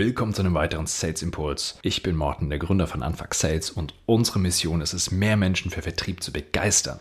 Willkommen zu einem weiteren Sales Impuls. Ich bin Morten, der Gründer von Anfang Sales und unsere Mission ist es, mehr Menschen für Vertrieb zu begeistern.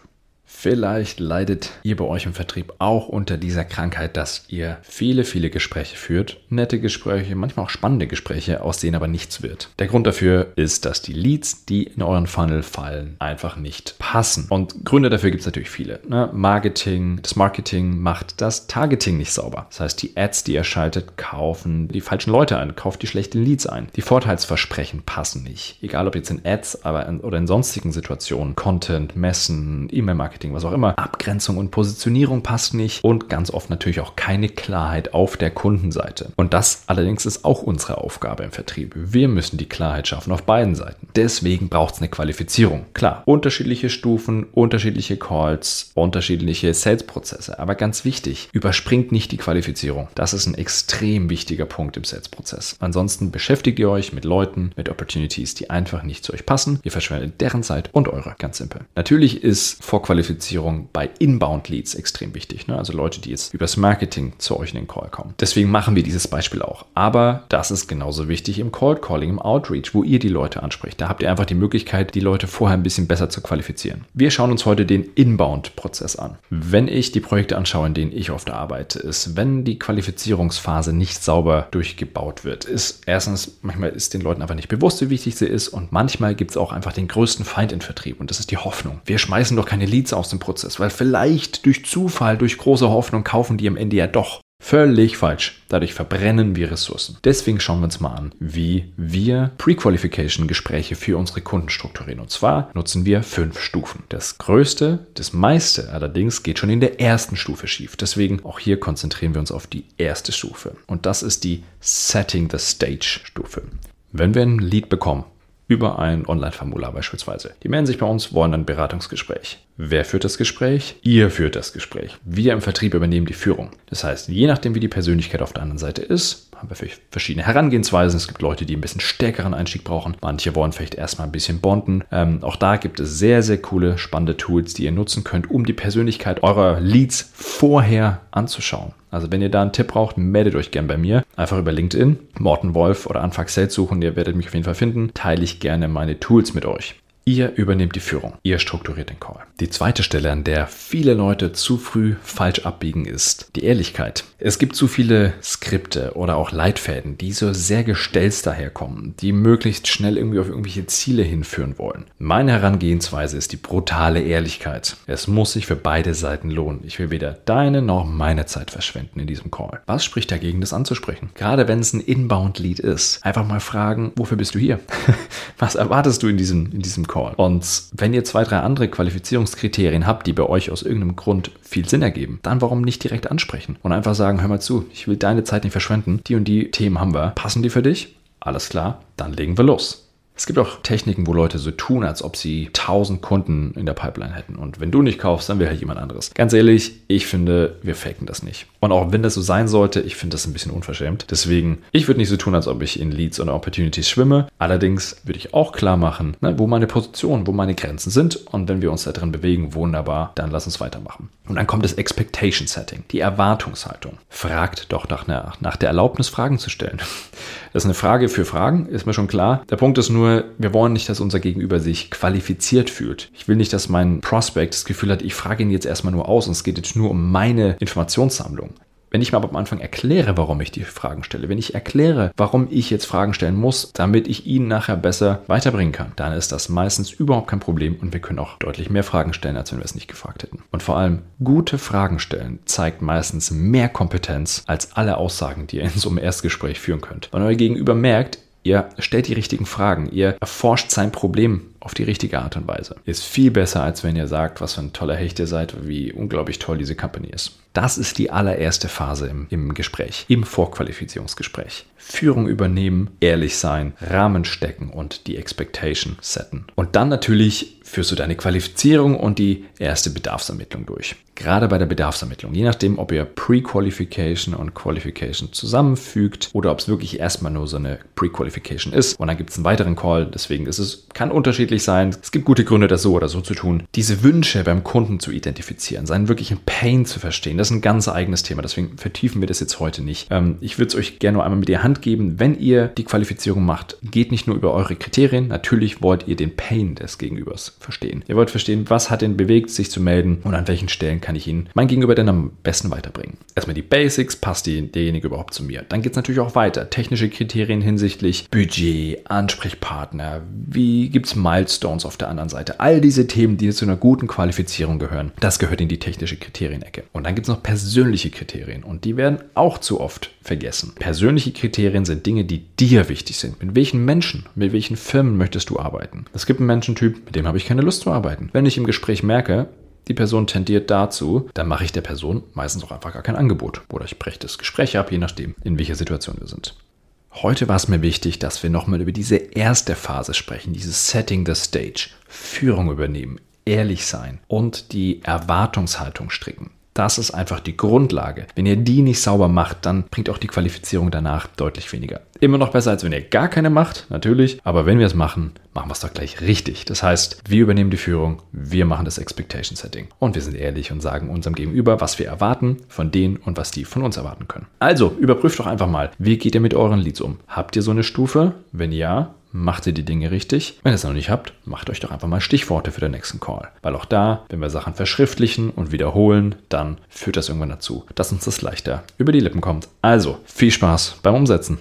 Vielleicht leidet ihr bei euch im Vertrieb auch unter dieser Krankheit, dass ihr viele, viele Gespräche führt. Nette Gespräche, manchmal auch spannende Gespräche, aus denen aber nichts wird. Der Grund dafür ist, dass die Leads, die in euren Funnel fallen, einfach nicht passen. Und Gründe dafür gibt es natürlich viele. Ne? Marketing, das Marketing macht das Targeting nicht sauber. Das heißt, die Ads, die ihr schaltet, kaufen die falschen Leute ein, kauft die schlechten Leads ein. Die Vorteilsversprechen passen nicht. Egal ob jetzt in Ads aber in, oder in sonstigen Situationen, Content, Messen, E-Mail-Marketing, Marketing, was auch immer. Abgrenzung und Positionierung passt nicht und ganz oft natürlich auch keine Klarheit auf der Kundenseite. Und das allerdings ist auch unsere Aufgabe im Vertrieb. Wir müssen die Klarheit schaffen auf beiden Seiten. Deswegen braucht es eine Qualifizierung. Klar, unterschiedliche Stufen, unterschiedliche Calls, unterschiedliche Sales-Prozesse. Aber ganz wichtig, überspringt nicht die Qualifizierung. Das ist ein extrem wichtiger Punkt im Sales-Prozess. Ansonsten beschäftigt ihr euch mit Leuten, mit Opportunities, die einfach nicht zu euch passen. Ihr verschwendet deren Zeit und eure. Ganz simpel. Natürlich ist Vorqualifizierung Qualifizierung bei Inbound Leads extrem wichtig. Ne? Also Leute, die jetzt übers Marketing zu euch in den Call kommen. Deswegen machen wir dieses Beispiel auch. Aber das ist genauso wichtig im Cold Calling, im Outreach, wo ihr die Leute anspricht. Da habt ihr einfach die Möglichkeit, die Leute vorher ein bisschen besser zu qualifizieren. Wir schauen uns heute den Inbound-Prozess an. Wenn ich die Projekte anschaue, in denen ich oft arbeite, ist, wenn die Qualifizierungsphase nicht sauber durchgebaut wird, ist erstens, manchmal ist den Leuten einfach nicht bewusst, wie wichtig sie ist und manchmal gibt es auch einfach den größten Feind im Vertrieb und das ist die Hoffnung. Wir schmeißen doch keine Leads aus dem Prozess, weil vielleicht durch Zufall, durch große Hoffnung kaufen die am Ende ja doch. Völlig falsch. Dadurch verbrennen wir Ressourcen. Deswegen schauen wir uns mal an, wie wir Pre-Qualification-Gespräche für unsere Kunden strukturieren. Und zwar nutzen wir fünf Stufen. Das größte, das meiste allerdings geht schon in der ersten Stufe schief. Deswegen auch hier konzentrieren wir uns auf die erste Stufe. Und das ist die Setting the Stage Stufe. Wenn wir ein Lead bekommen, über ein Online-Formular beispielsweise. Die melden sich bei uns, wollen ein Beratungsgespräch. Wer führt das Gespräch? Ihr führt das Gespräch. Wir im Vertrieb übernehmen die Führung. Das heißt, je nachdem, wie die Persönlichkeit auf der anderen Seite ist, haben wir verschiedene Herangehensweisen. Es gibt Leute, die ein bisschen stärkeren Einstieg brauchen. Manche wollen vielleicht erstmal ein bisschen bonden. Ähm, auch da gibt es sehr, sehr coole, spannende Tools, die ihr nutzen könnt, um die Persönlichkeit eurer Leads vorher anzuschauen. Also wenn ihr da einen Tipp braucht, meldet euch gern bei mir. Einfach über LinkedIn, Morten Wolf oder Anfang Sales suchen. Ihr werdet mich auf jeden Fall finden. Teile ich gerne meine Tools mit euch. Ihr übernehmt die Führung. Ihr strukturiert den Call. Die zweite Stelle, an der viele Leute zu früh falsch abbiegen, ist die Ehrlichkeit. Es gibt zu viele Skripte oder auch Leitfäden, die so sehr gestelzt daherkommen, die möglichst schnell irgendwie auf irgendwelche Ziele hinführen wollen. Meine Herangehensweise ist die brutale Ehrlichkeit. Es muss sich für beide Seiten lohnen. Ich will weder deine noch meine Zeit verschwenden in diesem Call. Was spricht dagegen, das anzusprechen? Gerade wenn es ein Inbound-Lead ist. Einfach mal fragen, wofür bist du hier? Was erwartest du in diesem, in diesem Call? Call. Und wenn ihr zwei, drei andere Qualifizierungskriterien habt, die bei euch aus irgendeinem Grund viel Sinn ergeben, dann warum nicht direkt ansprechen und einfach sagen, hör mal zu, ich will deine Zeit nicht verschwenden, die und die Themen haben wir. Passen die für dich? Alles klar, dann legen wir los. Es gibt auch Techniken, wo Leute so tun, als ob sie 1000 Kunden in der Pipeline hätten. Und wenn du nicht kaufst, dann will halt jemand anderes. Ganz ehrlich, ich finde, wir faken das nicht. Und auch wenn das so sein sollte, ich finde das ein bisschen unverschämt. Deswegen, ich würde nicht so tun, als ob ich in Leads oder Opportunities schwimme. Allerdings würde ich auch klar machen, ne, wo meine Positionen, wo meine Grenzen sind. Und wenn wir uns da drin bewegen, wunderbar, dann lass uns weitermachen. Und dann kommt das Expectation Setting, die Erwartungshaltung. Fragt doch nach, nach, nach der Erlaubnis, Fragen zu stellen. Das ist eine Frage für Fragen, ist mir schon klar. Der Punkt ist nur, wir wollen nicht, dass unser Gegenüber sich qualifiziert fühlt. Ich will nicht, dass mein Prospect das Gefühl hat, ich frage ihn jetzt erstmal nur aus und es geht jetzt nur um meine Informationssammlung. Wenn ich mir aber am Anfang erkläre, warum ich die Fragen stelle, wenn ich erkläre, warum ich jetzt Fragen stellen muss, damit ich ihn nachher besser weiterbringen kann, dann ist das meistens überhaupt kein Problem und wir können auch deutlich mehr Fragen stellen, als wenn wir es nicht gefragt hätten. Und vor allem, gute Fragen stellen zeigt meistens mehr Kompetenz als alle Aussagen, die ihr in so einem Erstgespräch führen könnt. Wenn euer Gegenüber merkt, Ihr stellt die richtigen Fragen, ihr erforscht sein Problem auf die richtige Art und Weise. Ist viel besser, als wenn ihr sagt, was für ein toller Hecht ihr seid, wie unglaublich toll diese Company ist. Das ist die allererste Phase im, im Gespräch, im Vorqualifizierungsgespräch. Führung übernehmen, ehrlich sein, Rahmen stecken und die Expectation setten. Und dann natürlich führst du deine Qualifizierung und die erste Bedarfsermittlung durch. Gerade bei der Bedarfsermittlung, je nachdem, ob ihr Pre-Qualification und Qualification zusammenfügt oder ob es wirklich erstmal nur so eine Pre-Qualification ist. Und dann gibt es einen weiteren Call, deswegen ist es, kann unterschiedlich unterschiedlich sein. Es gibt gute Gründe, das so oder so zu tun. Diese Wünsche beim Kunden zu identifizieren, seinen wirklichen Pain zu verstehen, das ist ein ganz eigenes Thema. Deswegen vertiefen wir das jetzt heute nicht. Ähm, ich würde es euch gerne nur einmal mit der Hand geben. Wenn ihr die Qualifizierung macht, geht nicht nur über eure Kriterien. Natürlich wollt ihr den Pain des Gegenübers verstehen. Ihr wollt verstehen, was hat ihn bewegt, sich zu melden und an welchen Stellen kann ich ihn mein Gegenüber denn am besten weiterbringen. Erstmal die Basics, passt die, derjenige überhaupt zu mir. Dann geht es natürlich auch weiter. Technische Kriterien hinsichtlich Budget, Ansprechpartner, wie gibt es Milestones auf der anderen Seite. All diese Themen, die zu einer guten Qualifizierung gehören, das gehört in die technische Kriterienecke. Und dann gibt es noch persönliche Kriterien und die werden auch zu oft vergessen. Persönliche Kriterien sind Dinge, die dir wichtig sind. Mit welchen Menschen, mit welchen Firmen möchtest du arbeiten? Es gibt einen Menschentyp, mit dem habe ich keine Lust zu arbeiten. Wenn ich im Gespräch merke, die Person tendiert dazu, dann mache ich der Person meistens auch einfach gar kein Angebot. Oder ich breche das Gespräch ab, je nachdem, in welcher Situation wir sind. Heute war es mir wichtig, dass wir nochmal über diese erste Phase sprechen, dieses Setting the Stage, Führung übernehmen, ehrlich sein und die Erwartungshaltung stricken. Das ist einfach die Grundlage. Wenn ihr die nicht sauber macht, dann bringt auch die Qualifizierung danach deutlich weniger. Immer noch besser, als wenn ihr gar keine macht, natürlich. Aber wenn wir es machen, machen wir es doch gleich richtig. Das heißt, wir übernehmen die Führung, wir machen das Expectation Setting. Und wir sind ehrlich und sagen unserem Gegenüber, was wir erwarten von denen und was die von uns erwarten können. Also, überprüft doch einfach mal, wie geht ihr mit euren Leads um? Habt ihr so eine Stufe? Wenn ja, macht ihr die Dinge richtig. Wenn ihr es noch nicht habt, macht euch doch einfach mal Stichworte für den nächsten Call. Weil auch da, wenn wir Sachen verschriftlichen und wiederholen, dann führt das irgendwann dazu, dass uns das leichter über die Lippen kommt. Also, viel Spaß beim Umsetzen.